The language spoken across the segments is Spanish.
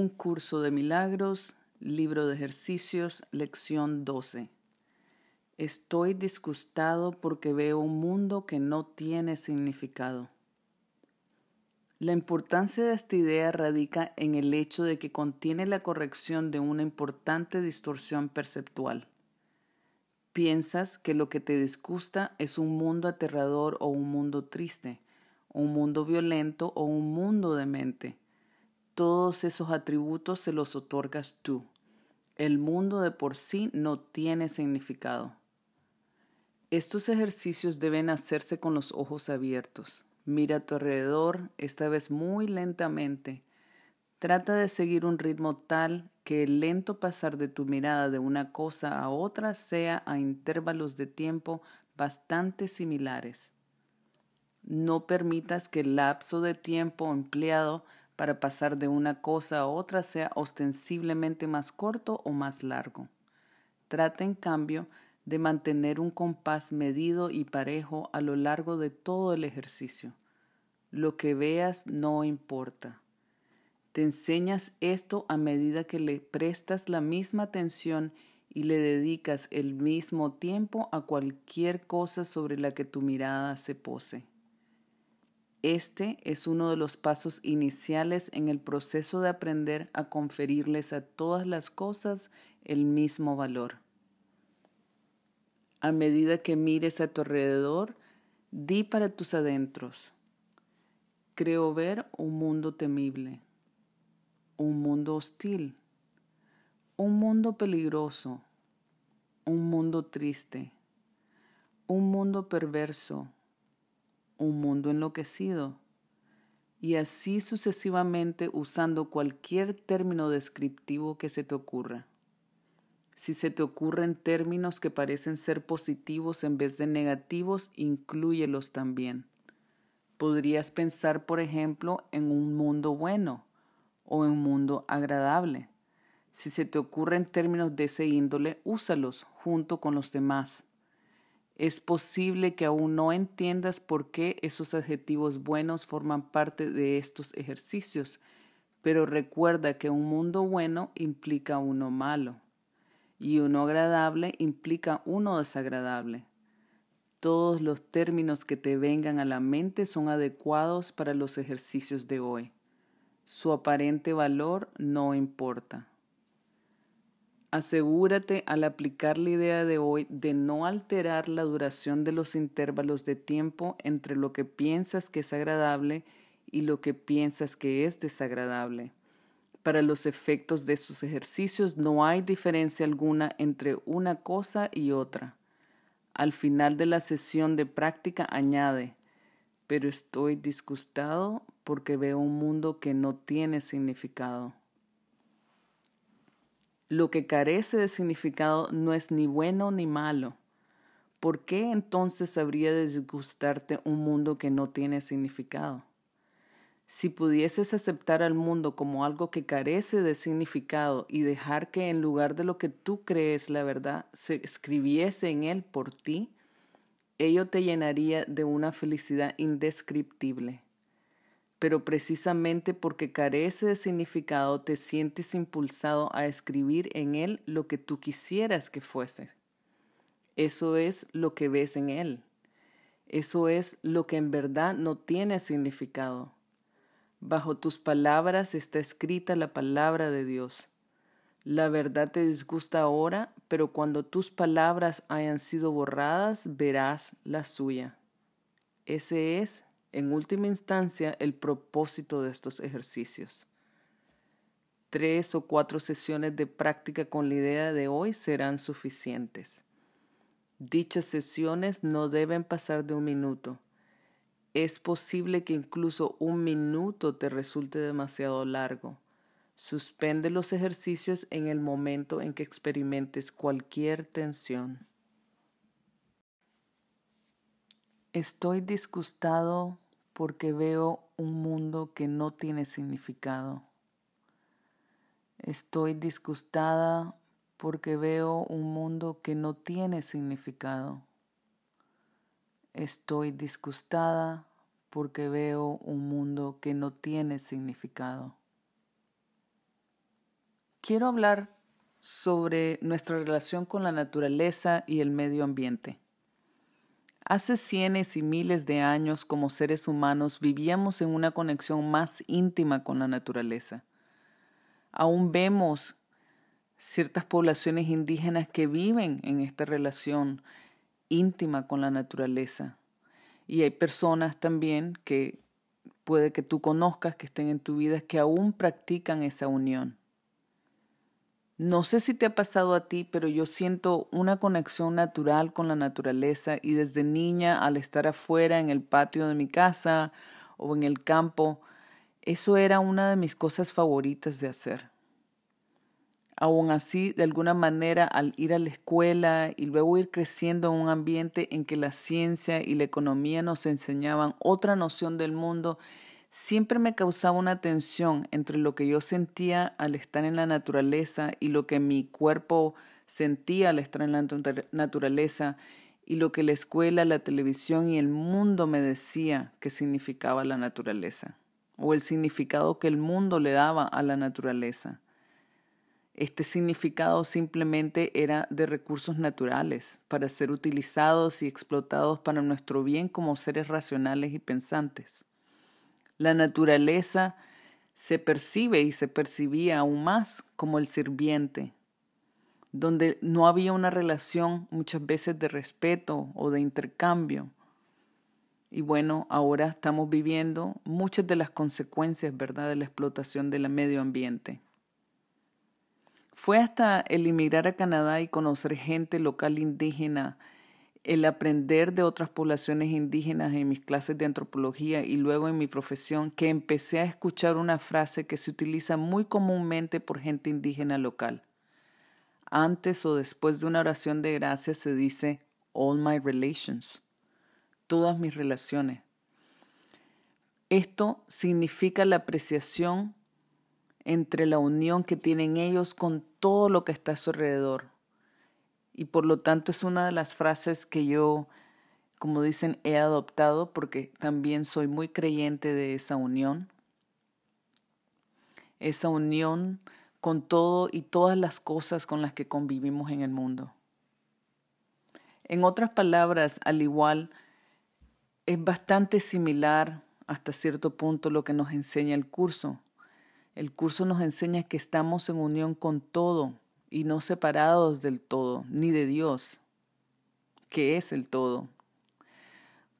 Un curso de milagros, libro de ejercicios, lección 12. Estoy disgustado porque veo un mundo que no tiene significado. La importancia de esta idea radica en el hecho de que contiene la corrección de una importante distorsión perceptual. Piensas que lo que te disgusta es un mundo aterrador o un mundo triste, un mundo violento o un mundo demente todos esos atributos se los otorgas tú. El mundo de por sí no tiene significado. Estos ejercicios deben hacerse con los ojos abiertos. Mira a tu alrededor, esta vez muy lentamente. Trata de seguir un ritmo tal que el lento pasar de tu mirada de una cosa a otra sea a intervalos de tiempo bastante similares. No permitas que el lapso de tiempo empleado para pasar de una cosa a otra sea ostensiblemente más corto o más largo. Trata en cambio de mantener un compás medido y parejo a lo largo de todo el ejercicio. Lo que veas no importa. Te enseñas esto a medida que le prestas la misma atención y le dedicas el mismo tiempo a cualquier cosa sobre la que tu mirada se pose. Este es uno de los pasos iniciales en el proceso de aprender a conferirles a todas las cosas el mismo valor. A medida que mires a tu alrededor, di para tus adentros, creo ver un mundo temible, un mundo hostil, un mundo peligroso, un mundo triste, un mundo perverso, un mundo enloquecido, y así sucesivamente usando cualquier término descriptivo que se te ocurra. Si se te ocurren términos que parecen ser positivos en vez de negativos, inclúyelos también. Podrías pensar, por ejemplo, en un mundo bueno o en un mundo agradable. Si se te ocurren términos de ese índole, úsalos junto con los demás. Es posible que aún no entiendas por qué esos adjetivos buenos forman parte de estos ejercicios, pero recuerda que un mundo bueno implica uno malo y uno agradable implica uno desagradable. Todos los términos que te vengan a la mente son adecuados para los ejercicios de hoy. Su aparente valor no importa. Asegúrate al aplicar la idea de hoy de no alterar la duración de los intervalos de tiempo entre lo que piensas que es agradable y lo que piensas que es desagradable. Para los efectos de sus ejercicios no hay diferencia alguna entre una cosa y otra. Al final de la sesión de práctica añade, pero estoy disgustado porque veo un mundo que no tiene significado. Lo que carece de significado no es ni bueno ni malo. ¿Por qué entonces habría de disgustarte un mundo que no tiene significado? Si pudieses aceptar al mundo como algo que carece de significado y dejar que en lugar de lo que tú crees la verdad se escribiese en él por ti, ello te llenaría de una felicidad indescriptible pero precisamente porque carece de significado te sientes impulsado a escribir en él lo que tú quisieras que fuese. Eso es lo que ves en él. Eso es lo que en verdad no tiene significado. Bajo tus palabras está escrita la palabra de Dios. La verdad te disgusta ahora, pero cuando tus palabras hayan sido borradas, verás la suya. Ese es en última instancia el propósito de estos ejercicios. Tres o cuatro sesiones de práctica con la idea de hoy serán suficientes. Dichas sesiones no deben pasar de un minuto. Es posible que incluso un minuto te resulte demasiado largo. Suspende los ejercicios en el momento en que experimentes cualquier tensión. Estoy disgustado porque veo un mundo que no tiene significado. Estoy disgustada porque veo un mundo que no tiene significado. Estoy disgustada porque veo un mundo que no tiene significado. Quiero hablar sobre nuestra relación con la naturaleza y el medio ambiente. Hace cienes y miles de años como seres humanos vivíamos en una conexión más íntima con la naturaleza. Aún vemos ciertas poblaciones indígenas que viven en esta relación íntima con la naturaleza. Y hay personas también que puede que tú conozcas, que estén en tu vida, que aún practican esa unión. No sé si te ha pasado a ti, pero yo siento una conexión natural con la naturaleza y desde niña al estar afuera en el patio de mi casa o en el campo, eso era una de mis cosas favoritas de hacer. Aún así, de alguna manera, al ir a la escuela y luego ir creciendo en un ambiente en que la ciencia y la economía nos enseñaban otra noción del mundo, siempre me causaba una tensión entre lo que yo sentía al estar en la naturaleza y lo que mi cuerpo sentía al estar en la naturaleza y lo que la escuela, la televisión y el mundo me decía que significaba la naturaleza, o el significado que el mundo le daba a la naturaleza. Este significado simplemente era de recursos naturales, para ser utilizados y explotados para nuestro bien como seres racionales y pensantes. La naturaleza se percibe y se percibía aún más como el sirviente, donde no había una relación muchas veces de respeto o de intercambio. Y bueno, ahora estamos viviendo muchas de las consecuencias, ¿verdad?, de la explotación del medio ambiente. Fue hasta el emigrar a Canadá y conocer gente local indígena, el aprender de otras poblaciones indígenas en mis clases de antropología y luego en mi profesión, que empecé a escuchar una frase que se utiliza muy comúnmente por gente indígena local. Antes o después de una oración de gracias se dice all my relations, todas mis relaciones. Esto significa la apreciación entre la unión que tienen ellos con todo lo que está a su alrededor. Y por lo tanto es una de las frases que yo, como dicen, he adoptado porque también soy muy creyente de esa unión. Esa unión con todo y todas las cosas con las que convivimos en el mundo. En otras palabras, al igual, es bastante similar hasta cierto punto lo que nos enseña el curso. El curso nos enseña que estamos en unión con todo y no separados del todo, ni de Dios, que es el todo.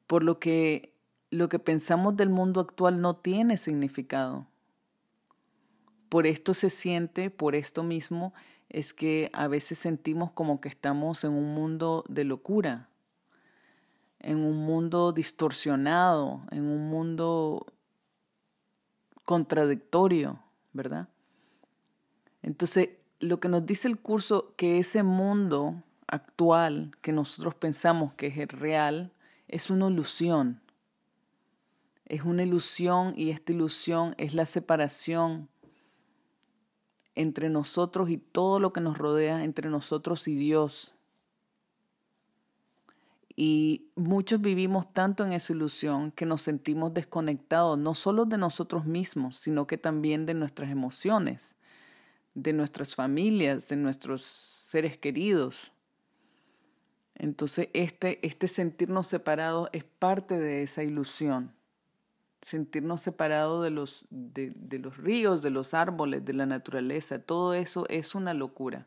Por lo que lo que pensamos del mundo actual no tiene significado. Por esto se siente, por esto mismo, es que a veces sentimos como que estamos en un mundo de locura, en un mundo distorsionado, en un mundo contradictorio, ¿verdad? Entonces, lo que nos dice el curso, que ese mundo actual que nosotros pensamos que es el real, es una ilusión. Es una ilusión y esta ilusión es la separación entre nosotros y todo lo que nos rodea, entre nosotros y Dios. Y muchos vivimos tanto en esa ilusión que nos sentimos desconectados, no solo de nosotros mismos, sino que también de nuestras emociones, de nuestras familias, de nuestros seres queridos. Entonces, este, este sentirnos separados es parte de esa ilusión. Sentirnos separados de los, de, de los ríos, de los árboles, de la naturaleza, todo eso es una locura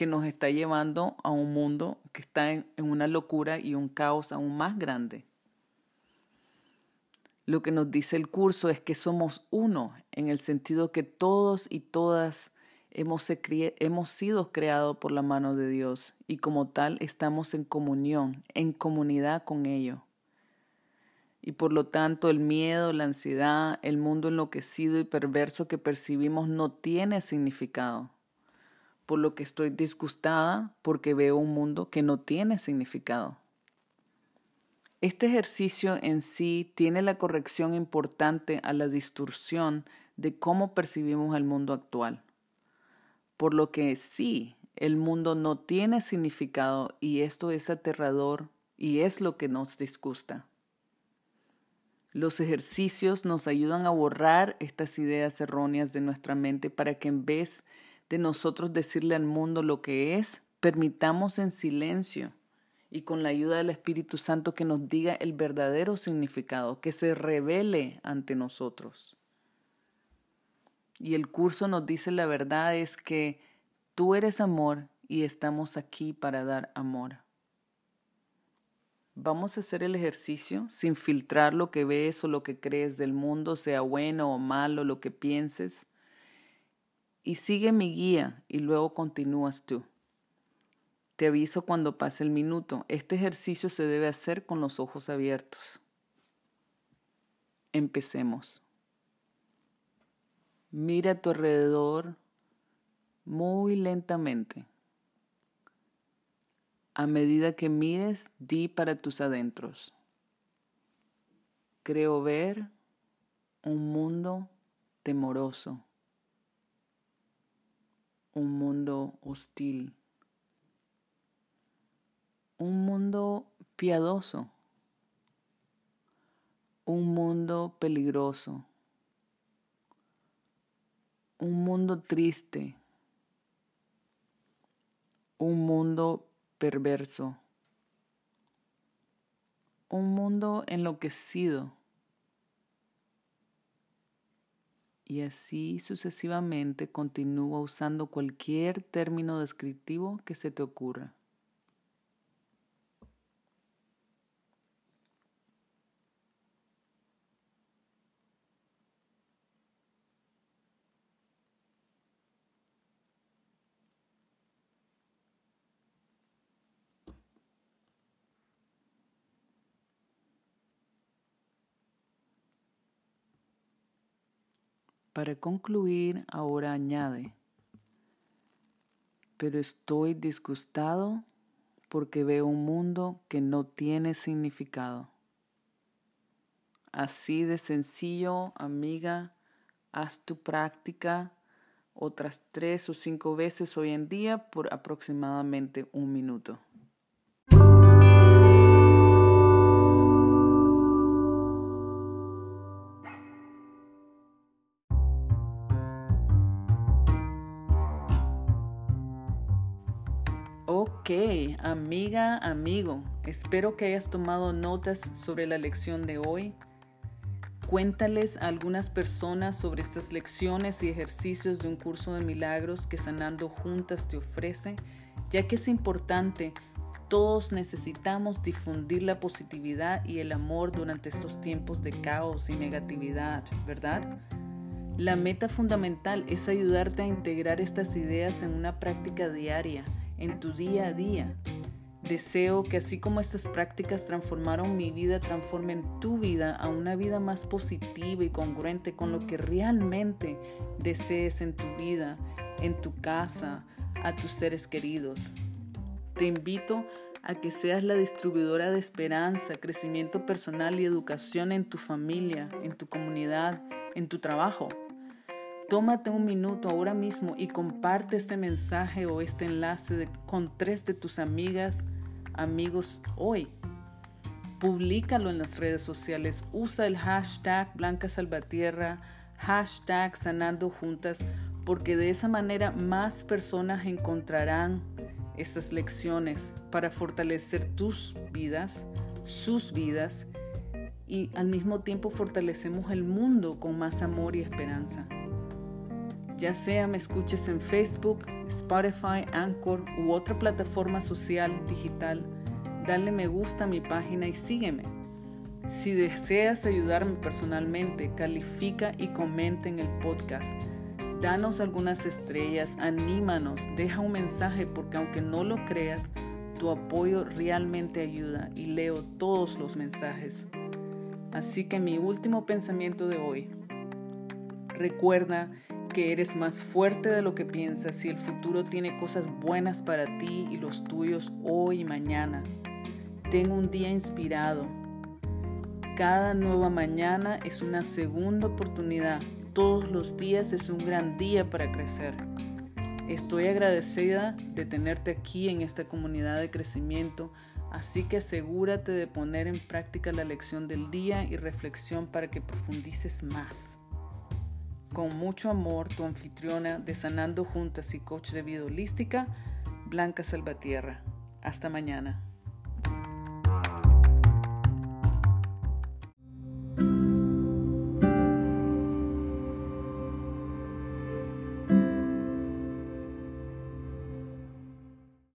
que nos está llevando a un mundo que está en, una locura y un caos aún más grande. Lo que nos dice el curso es que somos uno en el sentido que todos y todas hemos, sido creados por la mano de Dios y como tal estamos en comunión, en comunidad con ello. Y por lo tanto el miedo, la ansiedad, el mundo enloquecido y perverso que percibimos no tiene significado por lo que estoy disgustada porque veo un mundo que no tiene significado. Este ejercicio en sí tiene la corrección importante a la distorsión de cómo percibimos el mundo actual. Por lo que sí, el mundo no tiene significado y esto es aterrador y es lo que nos disgusta. Los ejercicios nos ayudan a borrar estas ideas erróneas de nuestra mente para que en vez de nosotros decirle al mundo lo que es, permitamos en silencio y con la ayuda del Espíritu Santo que nos diga el verdadero significado, que se revele ante nosotros. Y el curso nos dice la verdad es que tú eres amor y estamos aquí para dar amor. Vamos a hacer el ejercicio sin filtrar lo que ves o lo que crees del mundo, sea bueno o malo, lo que pienses y sigue mi guía y luego continúas tú. Te aviso cuando pase el minuto. Este ejercicio se debe hacer con los ojos abiertos. Empecemos. Mira a tu alrededor muy lentamente. A medida que mires, di para tus adentros. Creo ver un mundo temoroso un mundo hostil, un mundo piadoso, un mundo peligroso, un mundo triste, un mundo perverso, un mundo enloquecido. Y así sucesivamente continúa usando cualquier término descriptivo que se te ocurra. Para concluir, ahora añade, pero estoy disgustado porque veo un mundo que no tiene significado. Así de sencillo, amiga, haz tu práctica otras tres o cinco veces hoy en día por aproximadamente un minuto. Ok, amiga, amigo, espero que hayas tomado notas sobre la lección de hoy. Cuéntales a algunas personas sobre estas lecciones y ejercicios de un curso de milagros que Sanando Juntas te ofrece, ya que es importante, todos necesitamos difundir la positividad y el amor durante estos tiempos de caos y negatividad, ¿verdad? La meta fundamental es ayudarte a integrar estas ideas en una práctica diaria en tu día a día. Deseo que así como estas prácticas transformaron mi vida, transformen tu vida a una vida más positiva y congruente con lo que realmente desees en tu vida, en tu casa, a tus seres queridos. Te invito a que seas la distribuidora de esperanza, crecimiento personal y educación en tu familia, en tu comunidad, en tu trabajo. Tómate un minuto ahora mismo y comparte este mensaje o este enlace con tres de tus amigas, amigos hoy. Publícalo en las redes sociales. Usa el hashtag Blanca Salvatierra, hashtag Sanando Juntas, porque de esa manera más personas encontrarán estas lecciones para fortalecer tus vidas, sus vidas, y al mismo tiempo fortalecemos el mundo con más amor y esperanza ya sea me escuches en Facebook, Spotify, Anchor u otra plataforma social digital, dale me gusta a mi página y sígueme. Si deseas ayudarme personalmente, califica y comenta en el podcast. Danos algunas estrellas, anímanos, deja un mensaje porque aunque no lo creas, tu apoyo realmente ayuda y leo todos los mensajes. Así que mi último pensamiento de hoy. Recuerda que eres más fuerte de lo que piensas y el futuro tiene cosas buenas para ti y los tuyos hoy y mañana. Ten un día inspirado. Cada nueva mañana es una segunda oportunidad. Todos los días es un gran día para crecer. Estoy agradecida de tenerte aquí en esta comunidad de crecimiento, así que asegúrate de poner en práctica la lección del día y reflexión para que profundices más. Con mucho amor, tu anfitriona de Sanando Juntas y Coach de Vida Holística, Blanca Salvatierra. Hasta mañana.